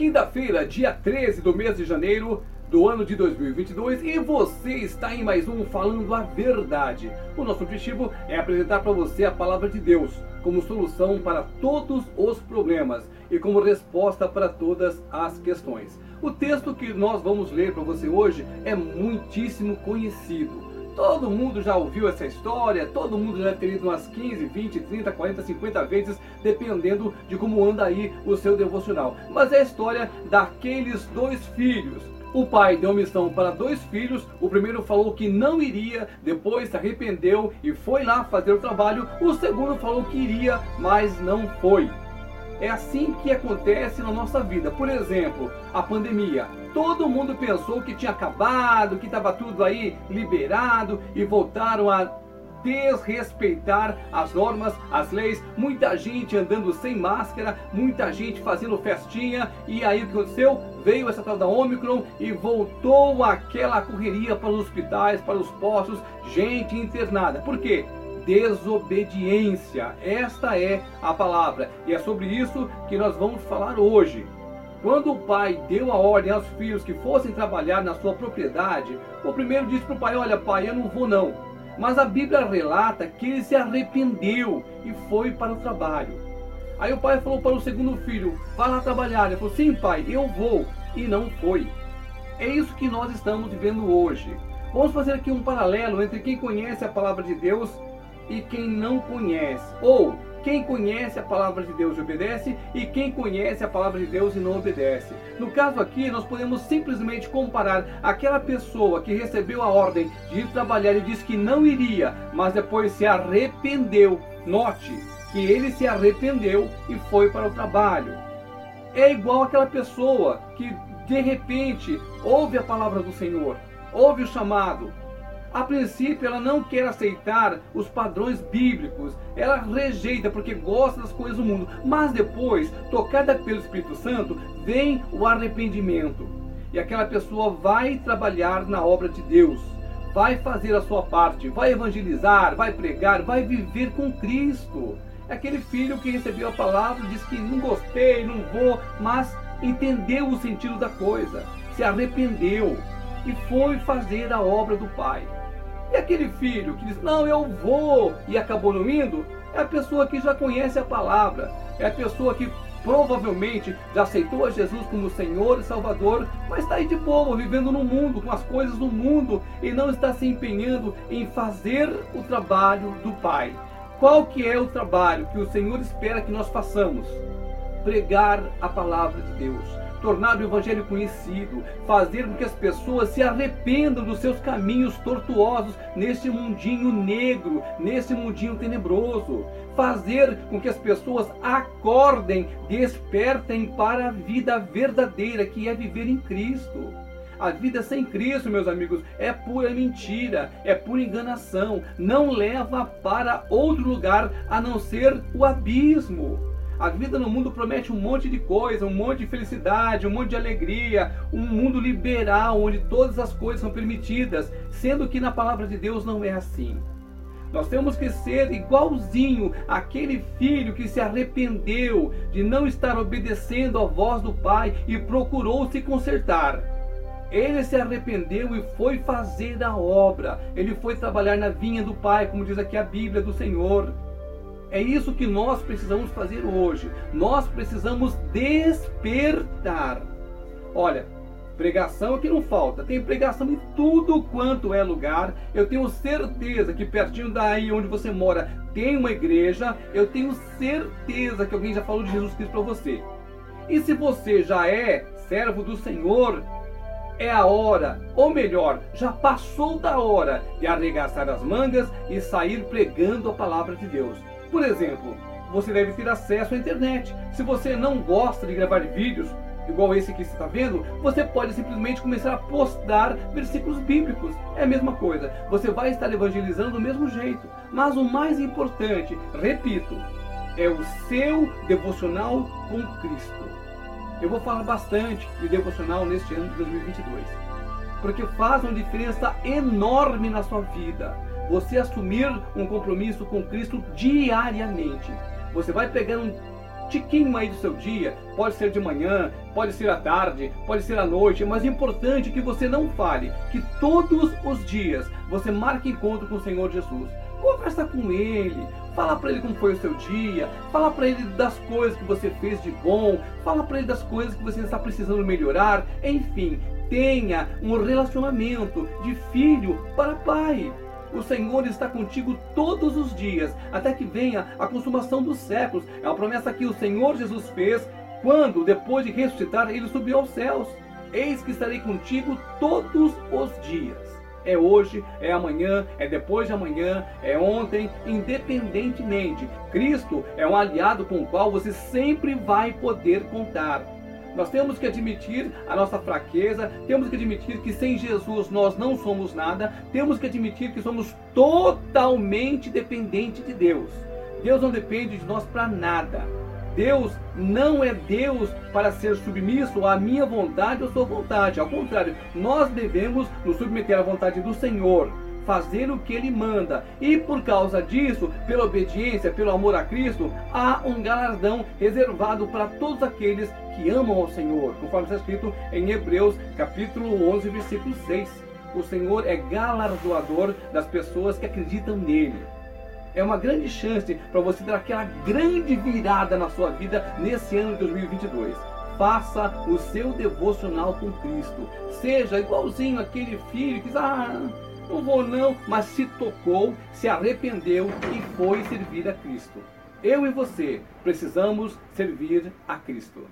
Quinta-feira, dia 13 do mês de janeiro do ano de 2022 e você está em mais um Falando a Verdade. O nosso objetivo é apresentar para você a palavra de Deus como solução para todos os problemas e como resposta para todas as questões. O texto que nós vamos ler para você hoje é muitíssimo conhecido. Todo mundo já ouviu essa história, todo mundo já lido umas 15, 20, 30, 40, 50 vezes, dependendo de como anda aí o seu devocional. Mas é a história daqueles dois filhos. O pai deu missão para dois filhos. O primeiro falou que não iria, depois se arrependeu e foi lá fazer o trabalho. O segundo falou que iria, mas não foi. É assim que acontece na nossa vida. Por exemplo, a pandemia. Todo mundo pensou que tinha acabado, que estava tudo aí liberado e voltaram a desrespeitar as normas, as leis, muita gente andando sem máscara, muita gente fazendo festinha, e aí o que aconteceu? Veio essa tal da Omicron e voltou aquela correria para os hospitais, para os postos, gente internada. Por quê? Desobediência. Esta é a palavra. E é sobre isso que nós vamos falar hoje. Quando o pai deu a ordem aos filhos que fossem trabalhar na sua propriedade, o primeiro disse para o pai: Olha, pai, eu não vou não. Mas a Bíblia relata que ele se arrependeu e foi para o trabalho. Aí o pai falou para o segundo filho: Vá lá trabalhar. Ele falou: Sim, pai, eu vou. E não foi. É isso que nós estamos vivendo hoje. Vamos fazer aqui um paralelo entre quem conhece a palavra de Deus e quem não conhece. Ou quem conhece a palavra de Deus e obedece e quem conhece a palavra de Deus e não obedece. No caso aqui, nós podemos simplesmente comparar aquela pessoa que recebeu a ordem de ir trabalhar e disse que não iria, mas depois se arrependeu. Note que ele se arrependeu e foi para o trabalho. É igual aquela pessoa que de repente ouve a palavra do Senhor, ouve o chamado, a princípio, ela não quer aceitar os padrões bíblicos, ela rejeita porque gosta das coisas do mundo. Mas depois, tocada pelo Espírito Santo, vem o arrependimento. E aquela pessoa vai trabalhar na obra de Deus, vai fazer a sua parte, vai evangelizar, vai pregar, vai viver com Cristo. Aquele filho que recebeu a palavra, diz que não gostei, não vou, mas entendeu o sentido da coisa, se arrependeu e foi fazer a obra do Pai. E aquele filho que diz, não, eu vou, e acabou não indo, é a pessoa que já conhece a palavra, é a pessoa que provavelmente já aceitou a Jesus como Senhor e Salvador, mas está aí de boa, vivendo no mundo, com as coisas do mundo, e não está se empenhando em fazer o trabalho do Pai. Qual que é o trabalho que o Senhor espera que nós façamos? Pregar a palavra de Deus tornar o Evangelho conhecido, fazer com que as pessoas se arrependam dos seus caminhos tortuosos neste mundinho negro, nesse mundinho tenebroso, fazer com que as pessoas acordem, despertem para a vida verdadeira que é viver em Cristo. A vida sem Cristo, meus amigos, é pura mentira, é pura enganação, não leva para outro lugar a não ser o abismo. A vida no mundo promete um monte de coisa, um monte de felicidade, um monte de alegria, um mundo liberal onde todas as coisas são permitidas, sendo que na palavra de Deus não é assim. Nós temos que ser igualzinho aquele filho que se arrependeu de não estar obedecendo à voz do pai e procurou se consertar. Ele se arrependeu e foi fazer a obra. Ele foi trabalhar na vinha do pai, como diz aqui a Bíblia do Senhor. É isso que nós precisamos fazer hoje. Nós precisamos despertar. Olha, pregação aqui não falta. Tem pregação em tudo quanto é lugar. Eu tenho certeza que pertinho daí onde você mora tem uma igreja. Eu tenho certeza que alguém já falou de Jesus Cristo para você. E se você já é servo do Senhor, é a hora, ou melhor, já passou da hora de arregaçar as mangas e sair pregando a palavra de Deus. Por exemplo, você deve ter acesso à internet. Se você não gosta de gravar vídeos, igual esse que você está vendo, você pode simplesmente começar a postar versículos bíblicos. É a mesma coisa. Você vai estar evangelizando do mesmo jeito. Mas o mais importante, repito, é o seu devocional com Cristo. Eu vou falar bastante de devocional neste ano de 2022, porque faz uma diferença enorme na sua vida você assumir um compromisso com Cristo diariamente. Você vai pegar um tiquinho aí do seu dia, pode ser de manhã, pode ser à tarde, pode ser à noite, mas é importante que você não fale, que todos os dias você marque encontro com o Senhor Jesus. Conversa com Ele, fala para Ele como foi o seu dia, fala para Ele das coisas que você fez de bom, fala para Ele das coisas que você está precisando melhorar, enfim, tenha um relacionamento de filho para pai. O Senhor está contigo todos os dias, até que venha a consumação dos séculos. É uma promessa que o Senhor Jesus fez quando, depois de ressuscitar, ele subiu aos céus. Eis que estarei contigo todos os dias. É hoje, é amanhã, é depois de amanhã, é ontem, independentemente. Cristo é um aliado com o qual você sempre vai poder contar. Nós temos que admitir a nossa fraqueza, temos que admitir que sem Jesus nós não somos nada, temos que admitir que somos totalmente dependentes de Deus. Deus não depende de nós para nada. Deus não é Deus para ser submisso à minha vontade ou sua vontade. Ao contrário, nós devemos nos submeter à vontade do Senhor fazer o que ele manda. E por causa disso, pela obediência, pelo amor a Cristo, há um galardão reservado para todos aqueles que amam ao Senhor, conforme está escrito em Hebreus, capítulo 11, versículo 6. O Senhor é galardoador das pessoas que acreditam nele. É uma grande chance para você dar aquela grande virada na sua vida nesse ano de 2022 faça o seu devocional com Cristo. Seja igualzinho aquele filho que diz: Ah, não vou não, mas se tocou, se arrependeu e foi servir a Cristo. Eu e você precisamos servir a Cristo.